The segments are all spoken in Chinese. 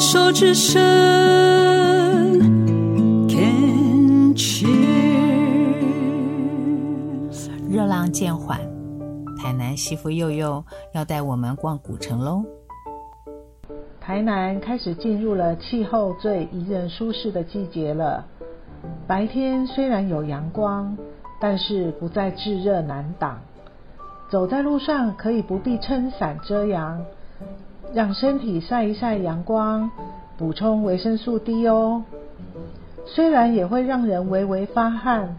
手之声，Can cheers。热浪渐缓，台南媳妇祐祐要带我们逛古城喽。台南开始进入了气候最宜人舒适的季节了。白天虽然有阳光，但是不再炙热难挡。走在路上可以不必撑伞遮阳，让身体晒一晒阳光，补充维生素 D 哦。虽然也会让人微微发汗，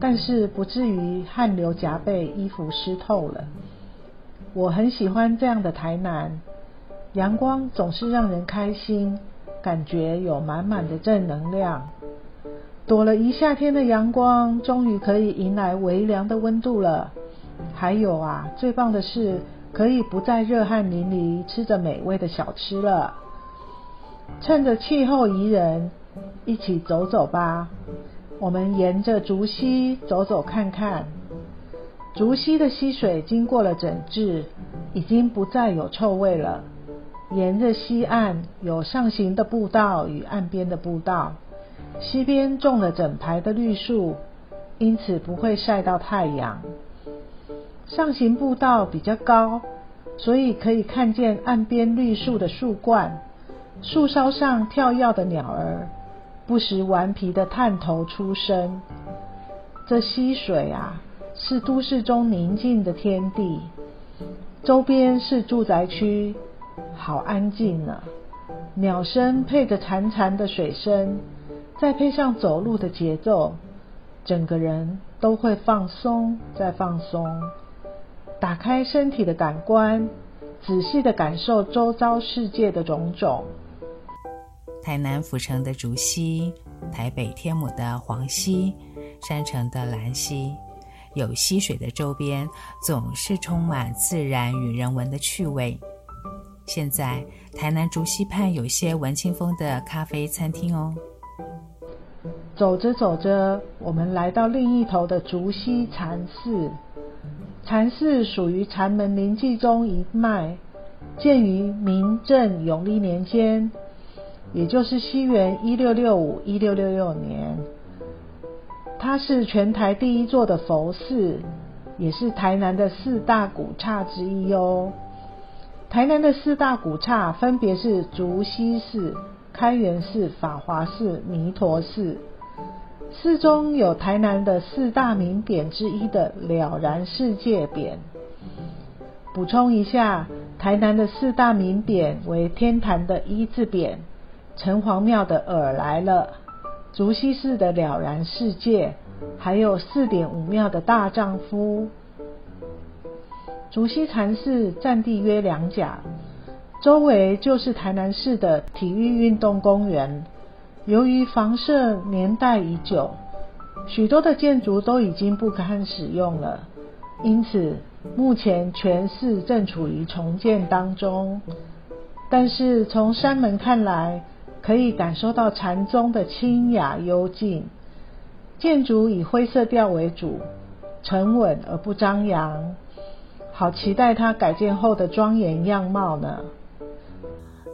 但是不至于汗流浃背，衣服湿透了。我很喜欢这样的台南。阳光总是让人开心，感觉有满满的正能量。躲了一夏天的阳光，终于可以迎来微凉的温度了。还有啊，最棒的是可以不再热汗淋漓，吃着美味的小吃了。趁着气候宜人，一起走走吧。我们沿着竹溪走走看看。竹溪的溪水经过了整治，已经不再有臭味了。沿着溪岸有上行的步道与岸边的步道，溪边种了整排的绿树，因此不会晒到太阳。上行步道比较高，所以可以看见岸边绿树的树冠，树梢上跳跃的鸟儿，不时顽皮的探头出声。这溪水啊，是都市中宁静的天地，周边是住宅区。好安静呢，鸟声配着潺潺的水声，再配上走路的节奏，整个人都会放松再放松。打开身体的感官，仔细的感受周遭世界的种种。台南府城的竹溪，台北天母的黄溪，山城的兰溪，有溪水的周边，总是充满自然与人文的趣味。现在台南竹溪畔有些文青风的咖啡餐厅哦。走着走着，我们来到另一头的竹溪禅寺。禅寺属于禅门临济宗一脉，建于明正永历年间，也就是西元一六六五一六六六年。它是全台第一座的佛寺，也是台南的四大古刹之一哦。台南的四大古刹分别是竹溪寺、开元寺、法华寺、弥陀寺。寺中有台南的四大名匾之一的了然世界匾。补充一下，台南的四大名匾为天坛的一字匾、城隍庙的尔来了、竹溪寺的了然世界，还有四点五庙的大丈夫。竹溪禅寺占地约两甲，周围就是台南市的体育运动公园。由于房舍年代已久，许多的建筑都已经不堪使用了，因此目前全寺正处于重建当中。但是从山门看来，可以感受到禅宗的清雅幽静。建筑以灰色调为主，沉稳而不张扬。好期待它改建后的庄严样貌呢！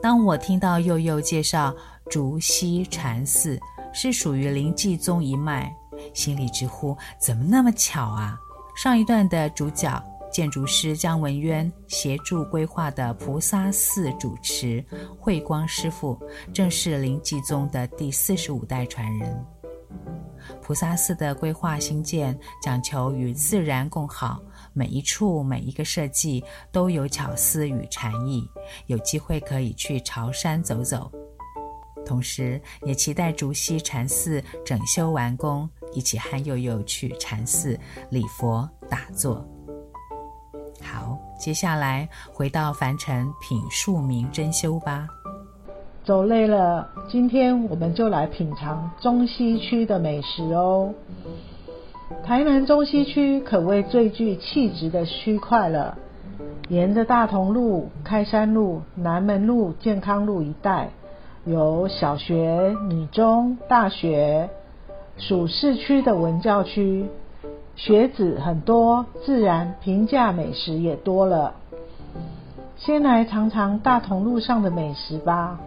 当我听到祐祐介绍竹溪禅寺是属于临济宗一脉，心里直呼怎么那么巧啊！上一段的主角建筑师姜文渊协助规划的菩萨寺主持慧光师傅，正是临济宗的第四十五代传人。菩萨寺的规划兴建讲求与自然共好。每一处每一个设计都有巧思与禅意，有机会可以去潮山走走，同时也期待竹溪禅寺整修完工，一起和祐祐去禅寺礼佛打坐。好，接下来回到凡尘品庶民珍馐吧。走累了，今天我们就来品尝中西区的美食哦。台南中西区可谓最具气质的区块了。沿着大同路、开山路、南门路、健康路一带，有小学、女中、大学，属市区的文教区，学子很多，自然平价美食也多了。先来尝尝大同路上的美食吧。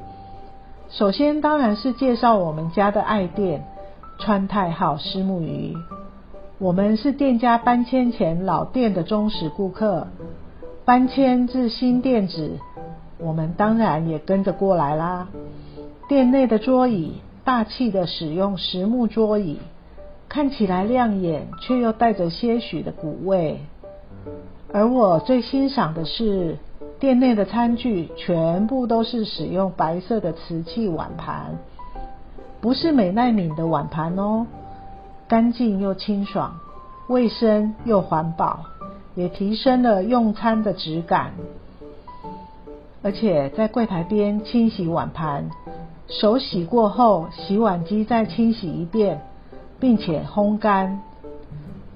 首先当然是介绍我们家的爱店川泰号虱目鱼。我们是店家搬迁前老店的忠实顾客，搬迁至新店址，我们当然也跟着过来啦。店内的桌椅，大气的使用实木桌椅，看起来亮眼，却又带着些许的古味。而我最欣赏的是，店内的餐具全部都是使用白色的瓷器碗盘，不是美耐皿的碗盘哦。干净又清爽，卫生又环保，也提升了用餐的质感。而且在柜台边清洗碗盘，手洗过后，洗碗机再清洗一遍，并且烘干。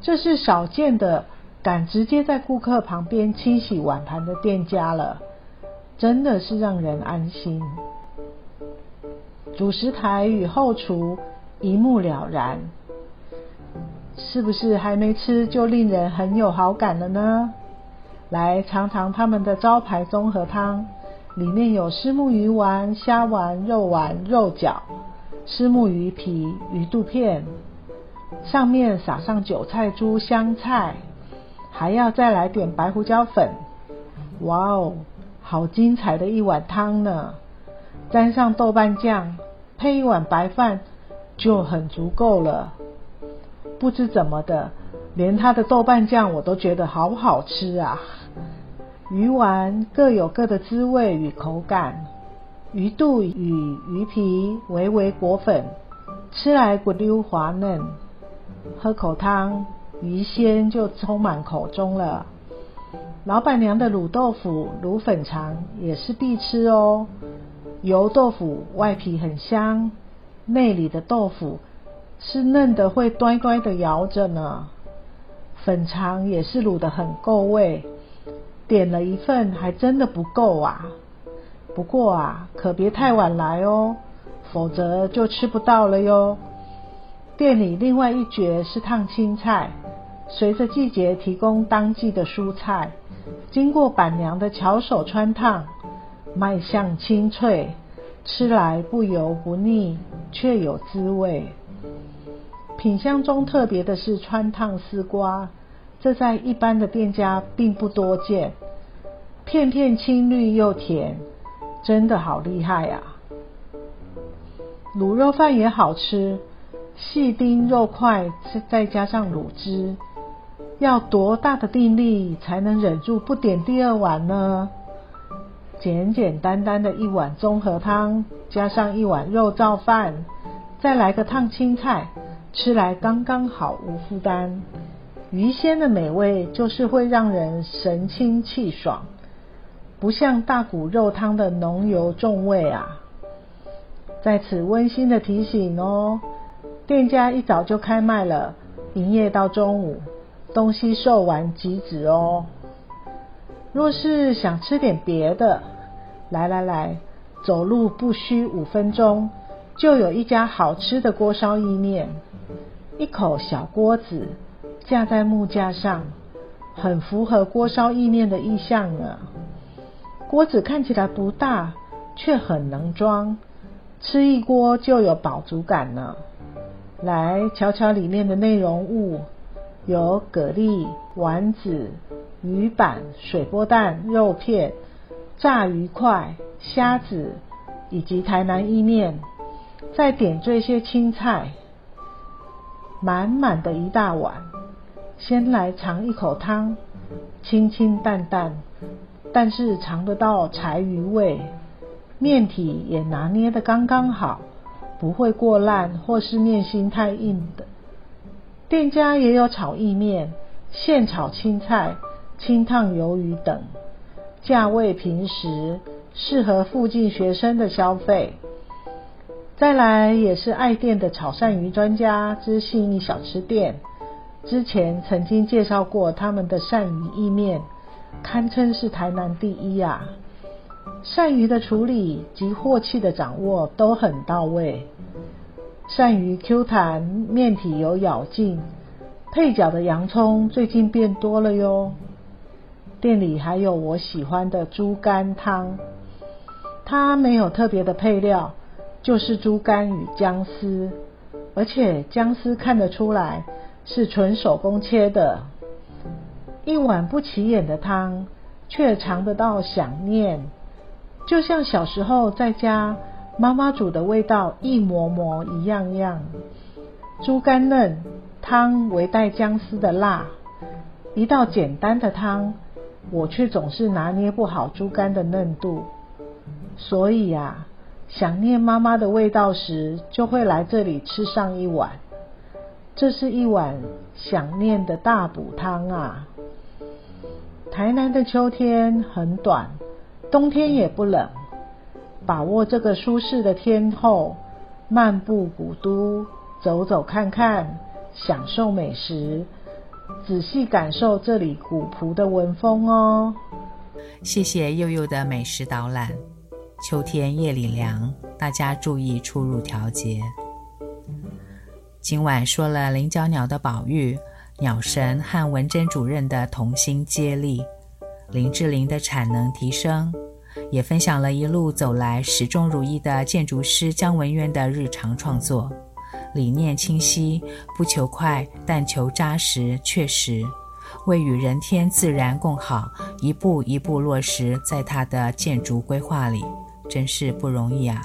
这是少见的敢直接在顾客旁边清洗碗盘的店家了，真的是让人安心。主食台与后厨一目了然。是不是还没吃就令人很有好感了呢？来尝尝他们的招牌综合汤，里面有虱目鱼丸、虾丸、肉丸、肉饺、虱目鱼皮、鱼肚片，上面撒上韭菜珠、香菜，还要再来点白胡椒粉。哇哦，好精彩的一碗汤呢！沾上豆瓣酱，配一碗白饭就很足够了。不知怎么的，连它的豆瓣酱我都觉得好好吃啊！鱼丸各有各的滋味与口感，鱼肚与鱼皮微微裹粉，吃来骨溜滑嫩。喝口汤，鱼鲜就充满口中了。老板娘的卤豆腐、卤粉肠也是必吃哦。油豆腐外皮很香，内里的豆腐。是嫩的，会乖乖的摇着呢。粉肠也是卤得很够味，点了一份还真的不够啊。不过啊，可别太晚来哦，否则就吃不到了哟。店里另外一绝是烫青菜，随着季节提供当季的蔬菜，经过板娘的巧手穿烫，卖相清脆，吃来不油不腻，却有滋味。品香中特别的是穿烫丝瓜，这在一般的店家并不多见。片片青绿又甜，真的好厉害啊！卤肉饭也好吃，细丁肉块再加上卤汁，要多大的定力才能忍住不点第二碗呢？简简单单的一碗综合汤，加上一碗肉燥饭，再来个烫青菜。吃来刚刚好，无负担。鱼鲜的美味就是会让人神清气爽，不像大骨肉汤的浓油重味啊。在此温馨的提醒哦，店家一早就开卖了，营业到中午，东西售完即止哦。若是想吃点别的，来来来，走路不需五分钟，就有一家好吃的锅烧意面。一口小锅子架在木架上，很符合锅烧意面的意象了。锅子看起来不大，却很能装，吃一锅就有饱足感呢。来瞧瞧里面的内容物，有蛤蜊、丸子、鱼板、水波蛋、肉片、炸鱼块、虾子，以及台南意面，再点缀些青菜。满满的一大碗，先来尝一口汤，清清淡淡，但是尝得到柴鱼味，面体也拿捏得刚刚好，不会过烂或是面心太硬的。店家也有炒意面、现炒青菜、清烫鱿鱼等，价位平实，适合附近学生的消费。再来也是爱店的炒鳝鱼专家之信义小吃店，之前曾经介绍过他们的鳝鱼意面，堪称是台南第一啊！鳝鱼的处理及镬气的掌握都很到位，鳝鱼 Q 弹，面体有咬劲，配角的洋葱最近变多了哟。店里还有我喜欢的猪肝汤，它没有特别的配料。就是猪肝与姜丝，而且姜丝看得出来是纯手工切的。一碗不起眼的汤，却尝得到想念，就像小时候在家妈妈煮的味道一模模一样样。猪肝嫩，汤微带姜丝的辣，一道简单的汤，我却总是拿捏不好猪肝的嫩度。所以啊，想念妈妈的味道时，就会来这里吃上一碗。这是一碗想念的大补汤啊！台南的秋天很短，冬天也不冷。把握这个舒适的天候，漫步古都，走走看看，享受美食，仔细感受这里古朴的文风哦。谢谢祐祐的美食导览。秋天夜里凉，大家注意出入调节。今晚说了领角鸟的保育。鸟神和文珍主任的同心接力，林志玲的产能提升，也分享了一路走来始终如一的建筑师姜文渊的日常创作，理念清晰，不求快，但求扎实确实，为与人天自然共好，一步一步落实在他的建筑规划里，真是不容易啊！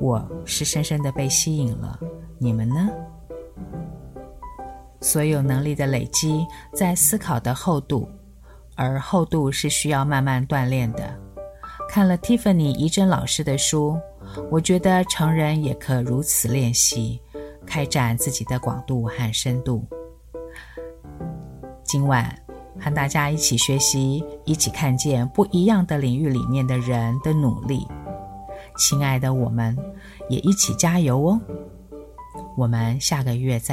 我是深深的被吸引了，你们呢？所有能力的累积，在思考的厚度，而厚度是需要慢慢锻炼的。看了 Tiffany 怡珍老师的书，我觉得成人也可如此练习，开展自己的广度和深度。今晚和大家一起学习，一起看见不一样的领域里面的人的努力。亲爱的，我们也一起加油哦！我们下个月再。